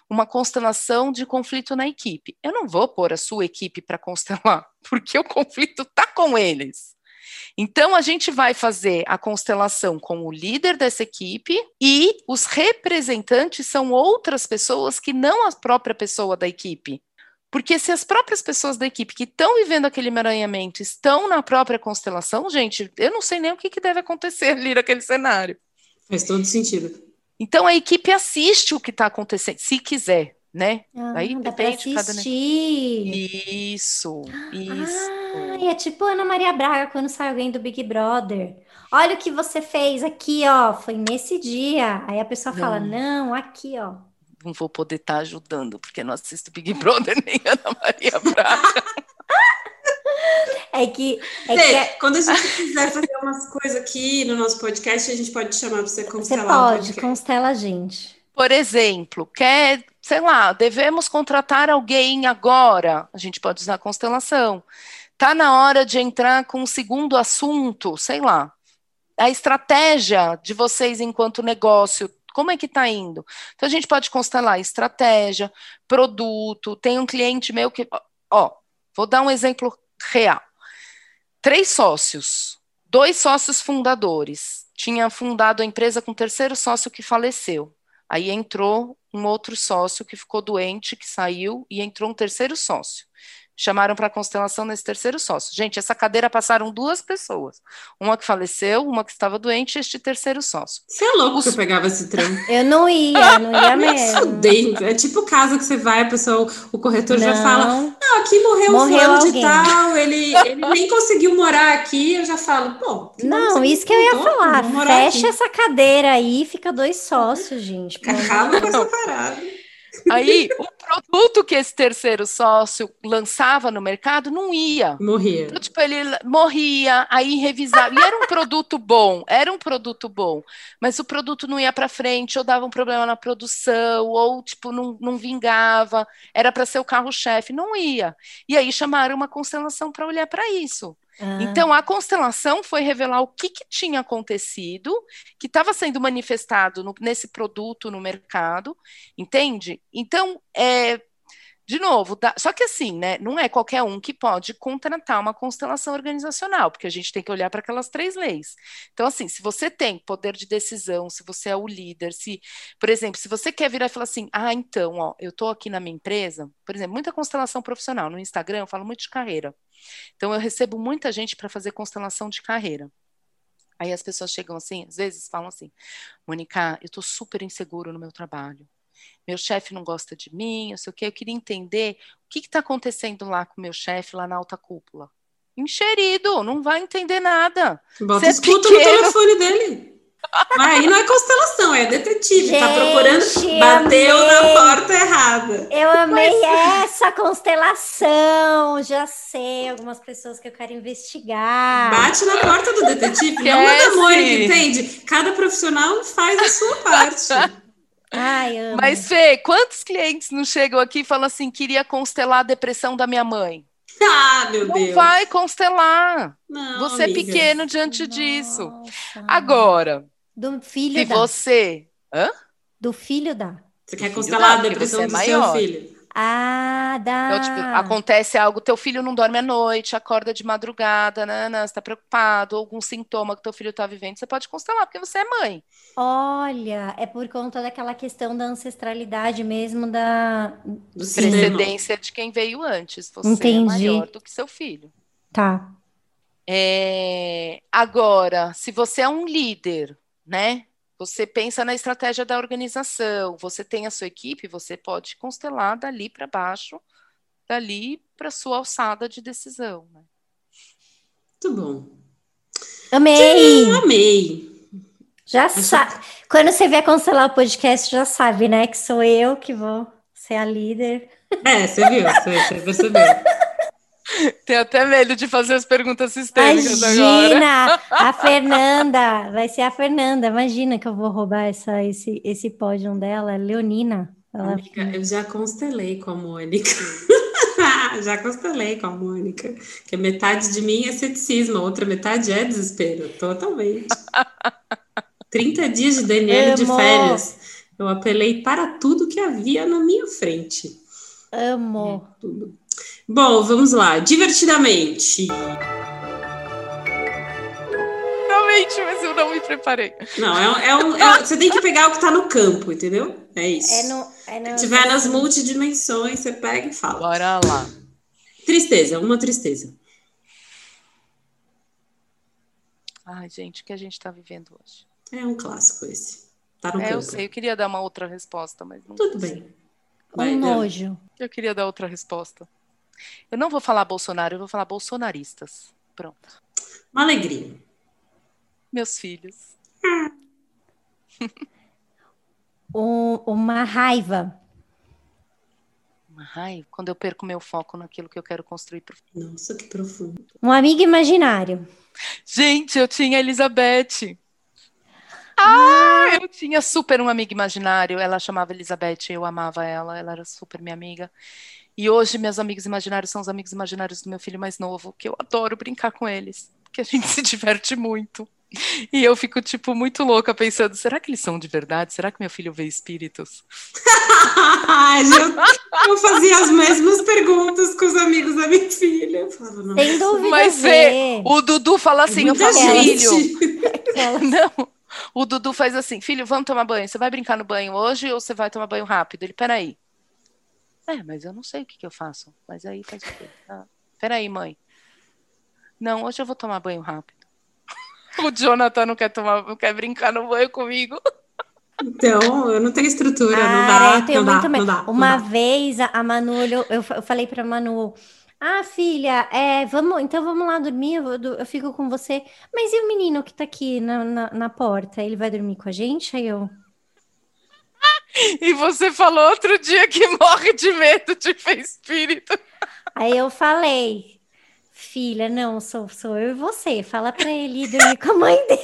uma constelação de conflito na equipe. Eu não vou pôr a sua equipe para constelar, porque o conflito está com eles. Então, a gente vai fazer a constelação com o líder dessa equipe e os representantes são outras pessoas que não a própria pessoa da equipe. Porque se as próprias pessoas da equipe que estão vivendo aquele emaranhamento estão na própria constelação, gente, eu não sei nem o que, que deve acontecer ali naquele cenário. Faz todo sentido. Então a equipe assiste o que está acontecendo, se quiser, né? Ah, Aí dá pra depende de cada assistir. Isso, isso. Ah, é tipo Ana Maria Braga quando sai alguém do Big Brother. Olha o que você fez aqui, ó. Foi nesse dia. Aí a pessoa fala: Não. Não, aqui, ó. Não vou poder estar ajudando, porque não assisto Big Brother nem Ana Maria Braga. É que. É Fê, que é- quando a gente quiser fazer umas coisas aqui no nosso podcast, a gente pode chamar para você você constelar o pode, podcast. constela a gente. Por exemplo, quer, sei lá, devemos contratar alguém agora. A gente pode usar a constelação. Tá na hora de entrar com um segundo assunto, sei lá. A estratégia de vocês enquanto negócio, como é que tá indo? Então a gente pode constelar estratégia, produto. Tem um cliente meu que, ó, vou dar um exemplo real. Três sócios, dois sócios fundadores. Tinha fundado a empresa com o terceiro sócio que faleceu. Aí entrou um outro sócio que ficou doente, que saiu, e entrou um terceiro sócio. Chamaram para a constelação nesse terceiro sócio. Gente, essa cadeira passaram duas pessoas. Uma que faleceu, uma que estava doente, e este terceiro sócio. Você é louco Os- que eu pegava esse trampo. Eu não ia, não ia mesmo. É tipo casa que você vai, a pessoa, o corretor já fala: Não. Não, aqui morreu, um Morreu fulano de alguém. tal, ele, ele nem conseguiu morar aqui. Eu já falo: Pô, Não, você isso que eu ia contou, falar. Fecha aqui. essa cadeira aí, fica dois sócios, gente. Acaba com essa parada. Aí, o produto que esse terceiro sócio lançava no mercado não ia. Morria. Então, tipo, ele morria, aí revisava. E era um produto bom, era um produto bom. Mas o produto não ia para frente, ou dava um problema na produção, ou, tipo, não, não vingava. Era para ser o carro-chefe, não ia. E aí chamaram uma constelação para olhar para isso. Ah, Então, a constelação foi revelar o que, que tinha acontecido, que estava sendo manifestado no- nesse produto no mercado, entende? Então, é, de novo, dá- só que assim, né? Não é qualquer um que pode contratar uma constelação organizacional, porque a gente tem que olhar para aquelas três leis. Então, assim, se você tem poder de decisão, se você é o líder, se, por exemplo, se você quer virar e falar assim, ah, então, ó, eu estou aqui na minha empresa, por exemplo, muita constelação profissional no Instagram, eu falo muito de carreira. Então, eu recebo muita gente para fazer constelação de carreira. Aí as pessoas chegam assim, às vezes falam assim: Mônica, eu estou super inseguro no meu trabalho. Meu chefe não gosta de mim, não sei o quê. Eu queria entender o que está acontecendo lá com o meu chefe, lá na alta cúpula. Encherido, não vai entender nada. Bota Você é escuta no telefone dele. Mas aí não é constelação, é detetive. tá Gente, procurando, bateu amei. na porta errada. Eu amei essa constelação. Já sei algumas pessoas que eu quero investigar. Bate na porta do detetive, não Esquece. manda Mônica, entende? Cada profissional faz a sua parte. Ai, amo. Mas, Fê, quantos clientes não chegam aqui e falam assim: queria constelar a depressão da minha mãe? Ah, meu Não Deus. vai constelar. Não, Você é amiga. pequeno diante disso. Nossa. Agora, Do filho se da. você. Hã? Do filho da. Você quer constelar a dá, porque depressão é do seu maior. filho? Ah, dá. Então, tipo, acontece algo, teu filho não dorme à noite, acorda de madrugada, né, né, você tá preocupado, algum sintoma que teu filho tá vivendo, você pode constelar, porque você é mãe. Olha, é por conta daquela questão da ancestralidade mesmo da. Precedência de quem veio antes. Você Entendi. é maior do que seu filho. Tá. É, Agora, se você é um líder, né? Você pensa na estratégia da organização, você tem a sua equipe, você pode constelar dali para baixo, dali para sua alçada de decisão. Né? Muito bom. Amei! Amei. Já sabe. Quando você vier cancelar o podcast, já sabe, né? Que sou eu que vou ser a líder. É, você viu, você, você percebeu. Tenho até medo de fazer as perguntas sistêmicas agora. Imagina! A Fernanda! Vai ser a Fernanda. Imagina que eu vou roubar essa, esse, esse pódio dela. Leonina. Ela... Amiga, eu já constelei com a Mônica. já constelei com a Mônica. Que metade de mim é ceticismo, a outra metade é desespero. Totalmente. 30 dias de Daniele de férias. Eu apelei para tudo que havia na minha frente. Amo. Tudo. Bom, vamos lá. Divertidamente. exatamente, mas eu não me preparei. Não, é, um, é um, é, você tem que pegar o que tá no campo, entendeu? É isso. É no, é no, Se tiver nas multidimensões, você pega e fala. Bora lá. Tristeza, uma tristeza. Ai, gente, o que a gente tá vivendo hoje? É um clássico esse. Tá no É, campo. eu sei, eu queria dar uma outra resposta, mas não. Tudo bem. Vai, Um nojo. Eu queria dar outra resposta. Eu não vou falar Bolsonaro, eu vou falar bolsonaristas. Pronto. Uma alegria. Meus filhos. Um- uma raiva. Uma raiva quando eu perco meu foco naquilo que eu quero construir pro Nossa, que profundo. Um amigo imaginário. Gente, eu tinha a Elizabeth. Ah, eu tinha super um amigo imaginário. Ela chamava Elizabeth, eu amava ela, ela era super minha amiga. E hoje, meus amigos imaginários são os amigos imaginários do meu filho mais novo, que eu adoro brincar com eles, porque a gente se diverte muito. E eu fico, tipo, muito louca pensando: será que eles são de verdade? Será que meu filho vê espíritos? eu, eu fazia as mesmas perguntas com os amigos da minha filha. Eu falava, dúvida. Mas vê. O Dudu fala assim: eu falo, filho. gente. Não. O Dudu faz assim, filho, vamos tomar banho. Você vai brincar no banho hoje ou você vai tomar banho rápido? Ele, peraí. É, mas eu não sei o que, que eu faço. Mas aí faz o quê? Ah, peraí, mãe. Não, hoje eu vou tomar banho rápido. O Jonathan não quer tomar, não quer brincar no banho comigo. Então, eu não tenho estrutura, não Ah, dá, eu tenho não, dá muito medo. não dá, não Uma dá. vez a a Manu eu, eu falei pra Manu, ah, filha, é, vamos, então vamos lá dormir, eu, eu fico com você. Mas e o menino que tá aqui na, na, na porta? Ele vai dormir com a gente? Aí eu, E você falou outro dia que morre de medo de ver espírito. aí eu falei, filha, não, sou, sou eu e você. Fala pra ele ir dormir com a mãe dele.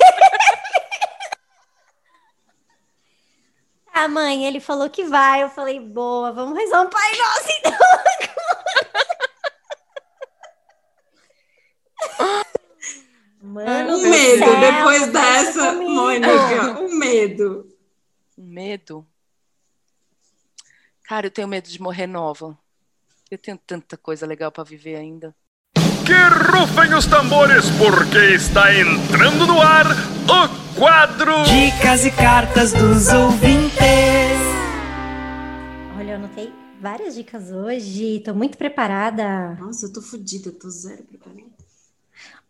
A mãe, ele falou que vai. Eu falei, boa, vamos rezar um Pai Nosso então. Mano Um do medo, céu, depois dessa. Mônica, um medo. Um Medo? Cara, eu tenho medo de morrer nova. Eu tenho tanta coisa legal pra viver ainda. Que rufem os tambores, porque está entrando no ar o quadro Dicas e cartas dos ouvintes. Olha, eu anotei várias dicas hoje. Tô muito preparada. Nossa, eu tô fodida, tô zero preparada.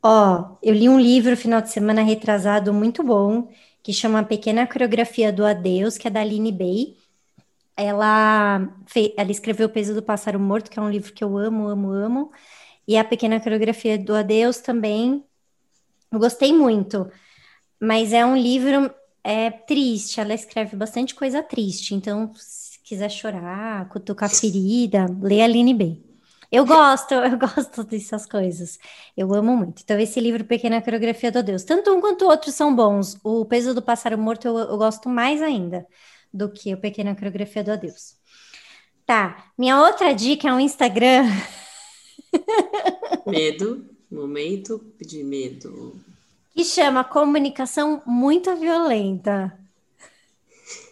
Ó, eu li um livro final de semana retrasado muito bom, que chama Pequena Coreografia do Adeus, que é da Aline Bay. Ela, fe- ela escreveu O Peso do Pássaro Morto, que é um livro que eu amo, amo, amo. E a Pequena Coreografia do Adeus também. Eu gostei muito. Mas é um livro é, triste, ela escreve bastante coisa triste. Então, se quiser chorar, cutucar ferida, lê Aline Bay. Eu gosto, eu gosto dessas coisas. Eu amo muito. Então, esse livro, Pequena Coreografia do Adeus, tanto um quanto o outro são bons. O Peso do Pássaro Morto eu, eu gosto mais ainda do que o Pequena Coreografia do Adeus. Tá, minha outra dica é um Instagram. Medo, momento de medo. que chama Comunicação Muito Violenta,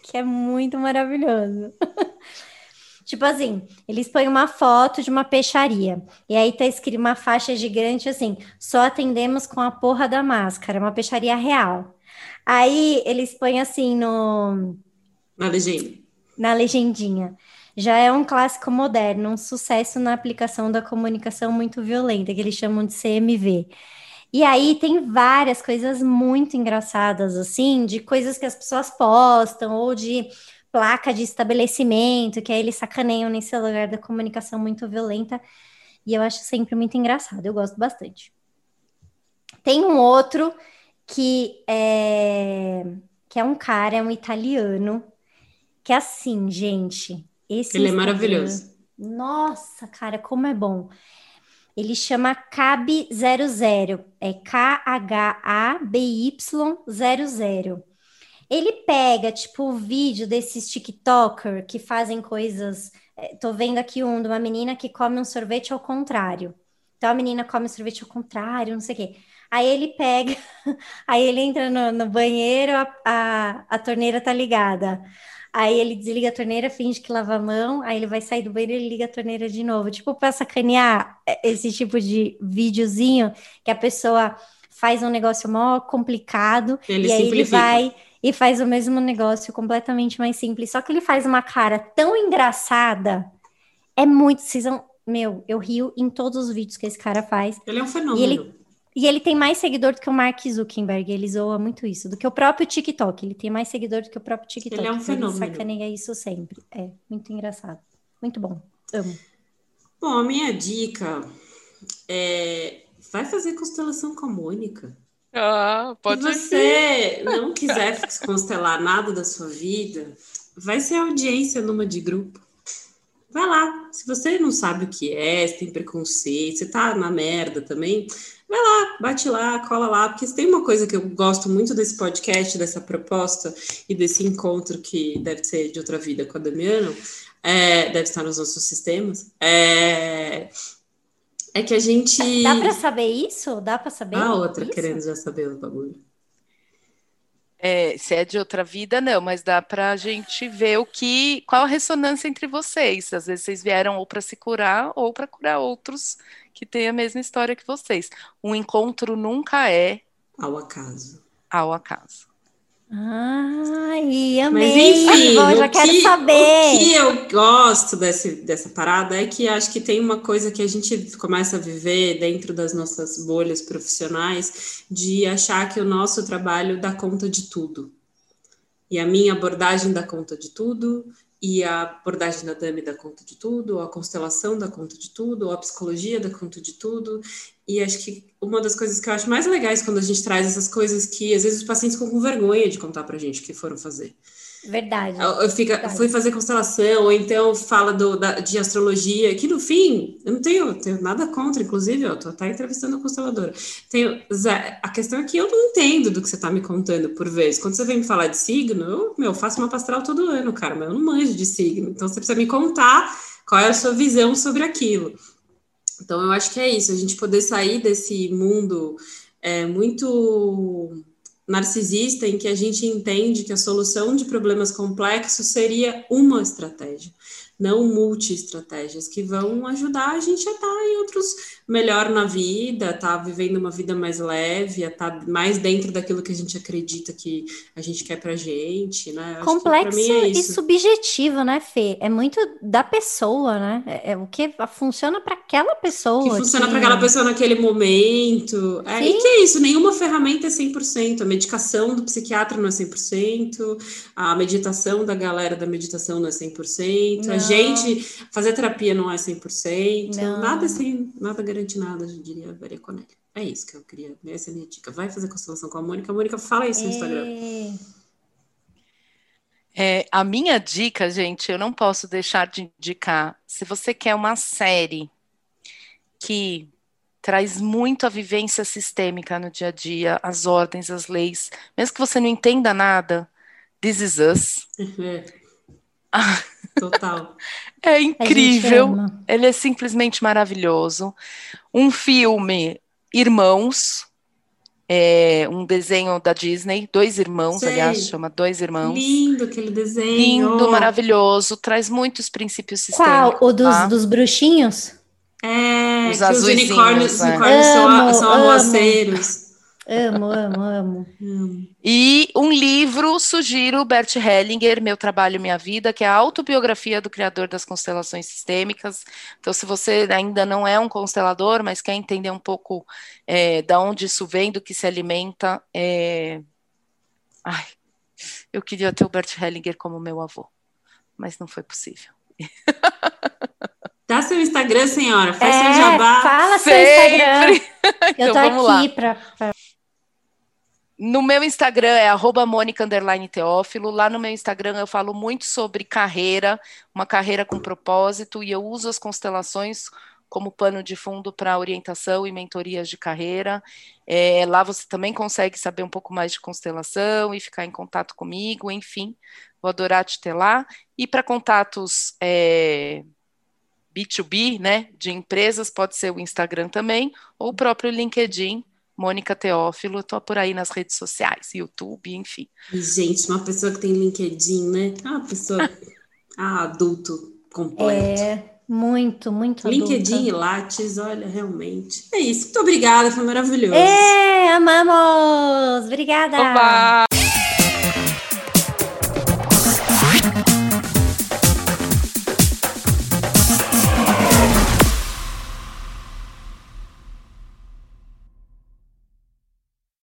que é muito maravilhoso. Tipo assim, eles põem uma foto de uma peixaria, e aí tá escrito uma faixa gigante assim: só atendemos com a porra da máscara, uma peixaria real. Aí eles põem assim no, Na legenda. na legendinha. Já é um clássico moderno, um sucesso na aplicação da comunicação muito violenta, que eles chamam de CMV. E aí tem várias coisas muito engraçadas, assim, de coisas que as pessoas postam, ou de placa de estabelecimento, que aí eles sacaneiam nesse lugar da comunicação muito violenta. E eu acho sempre muito engraçado, eu gosto bastante. Tem um outro que é, que é um cara, é um italiano, que é assim, gente. Esse Ele é maravilhoso. Nossa, cara, como é bom. Ele chama CAB00, é K-H-A-B-Y00. Ele pega, tipo, o vídeo desses TikToker que fazem coisas. é, Tô vendo aqui um de uma menina que come um sorvete ao contrário. Então a menina come o sorvete ao contrário, não sei o quê. Aí ele pega, aí ele entra no, no banheiro, a, a, a torneira tá ligada. Aí ele desliga a torneira, finge que lava a mão, aí ele vai sair do banheiro e ele liga a torneira de novo. Tipo, para sacanear é, esse tipo de videozinho que a pessoa faz um negócio mó complicado Ele e aí ele simplifica. vai e faz o mesmo negócio completamente mais simples. Só que ele faz uma cara tão engraçada. É muito. Vocês vão. Meu, eu rio em todos os vídeos que esse cara faz. Ele é um fenômeno. E ele, tem mais seguidor do que o Mark Zuckerberg. Ele zoa muito isso. Do que o próprio TikTok. Ele tem mais seguidor do que o próprio TikTok. Ele é um fenômeno. sacaneia isso sempre. É, muito engraçado. Muito bom. Amo. Bom, a minha dica é vai fazer constelação com a Mônica. Ah, pode Se você não quiser constelar nada da sua vida, vai ser audiência numa de grupo. Vai lá. Se você não sabe o que é, se tem preconceito, você tá na merda também, vai lá, bate lá, cola lá, porque se tem uma coisa que eu gosto muito desse podcast, dessa proposta e desse encontro que deve ser de outra vida com a Damiano, é, deve estar nos nossos sistemas, é, é que a gente. Dá pra saber isso? Dá pra saber? A outra isso? querendo já saber o bagulho. É, se é de outra vida, não, mas dá pra gente ver o que, qual a ressonância entre vocês. Às vezes vocês vieram ou para se curar ou para curar outros que têm a mesma história que vocês. Um encontro nunca é Ao acaso. ao acaso. Ai, Mas amei. enfim, Bom, já o quero que, saber. o que eu gosto desse, dessa parada é que acho que tem uma coisa que a gente começa a viver dentro das nossas bolhas profissionais de achar que o nosso trabalho dá conta de tudo. E a minha abordagem dá conta de tudo, e a abordagem da Dami dá conta de tudo, ou a constelação dá conta de tudo, ou a psicologia dá conta de tudo. E acho que uma das coisas que eu acho mais legais quando a gente traz essas coisas que às vezes os pacientes ficam com vergonha de contar pra gente o que foram fazer. Verdade. Eu, eu fica, Verdade. fui fazer constelação, ou então fala do, da- de astrologia, que no fim, eu não tenho, tenho nada contra, inclusive, eu tô até entrevistando a consteladora. Tenho, a questão é que eu não entendo do que você tá me contando por vezes. Quando você vem me falar de signo, eu, meu, faço uma pastral todo ano, cara, mas eu não manjo de signo. Então você precisa me contar qual é a sua visão sobre aquilo. Então eu acho que é isso, a gente poder sair desse mundo é, muito narcisista em que a gente entende que a solução de problemas complexos seria uma estratégia, não multi-estratégias que vão ajudar a gente a estar em outros melhor na vida, estar vivendo uma vida mais leve, a estar mais dentro daquilo que a gente acredita que a gente quer pra gente, né? Acho Complexo é e subjetivo, né, Fê? É muito da pessoa, né? É, é o que funciona para aquela pessoa. que funciona que- para aquela pessoa naquele momento. É, e que é isso, nenhuma ferramenta é 100%. A medicação do psiquiatra não é 100%, a meditação da galera da meditação não é 100%, a Não. Gente fazer terapia não é 100%, Não. nada assim, nada garante nada, eu diria a Maria Conelli. É isso que eu queria, essa é a minha dica. Vai fazer constelação com a Mônica. Mônica, fala isso no Instagram. É. É, a minha dica, gente, eu não posso deixar de indicar. Se você quer uma série que traz muito a vivência sistêmica no dia a dia, as ordens, as leis, mesmo que você não entenda nada, This Is Us. É. Total. É incrível. Ele é simplesmente maravilhoso. Um filme, Irmãos, é um desenho da Disney, Dois Irmãos, Sei. aliás, chama Dois Irmãos. Lindo aquele desenho. Lindo, maravilhoso, traz muitos princípios Qual? sistêmicos. O dos, tá? dos bruxinhos? É, Os que os unicórnios, os é. unicórnios são, Amo, são amo. aguaceiros. Amo, amo, amo. E um livro, sugiro, Bert Hellinger, Meu Trabalho, Minha Vida, que é a autobiografia do criador das constelações sistêmicas. Então, se você ainda não é um constelador, mas quer entender um pouco é, da onde isso vem, do que se alimenta, é... Ai, eu queria ter o Bert Hellinger como meu avô, mas não foi possível. Dá seu Instagram, senhora. Faz seu É, jabá. fala seu Sempre! Instagram. Eu Então, tô aqui pra, pra- No meu Instagram é arroba Teófilo. Lá no meu Instagram eu falo muito sobre carreira, uma carreira com propósito, e eu uso as constelações como pano de fundo para orientação e mentorias de carreira. É, lá você também consegue saber um pouco mais de constelação e ficar em contato comigo, enfim. Vou adorar te ter lá. E para contatos é, B2B, né, de empresas, pode ser o Instagram também, ou o próprio LinkedIn, Mônica Teófilo, estou por aí nas redes sociais, YouTube, enfim. Gente, uma pessoa que tem LinkedIn, né? Ah, uma pessoa. Ah, adulto completo. É, Muito, muito LinkedIn adulta. e Lattes, olha, realmente. É isso. Muito obrigada, foi maravilhoso. É, amamos! Obrigada! Oba!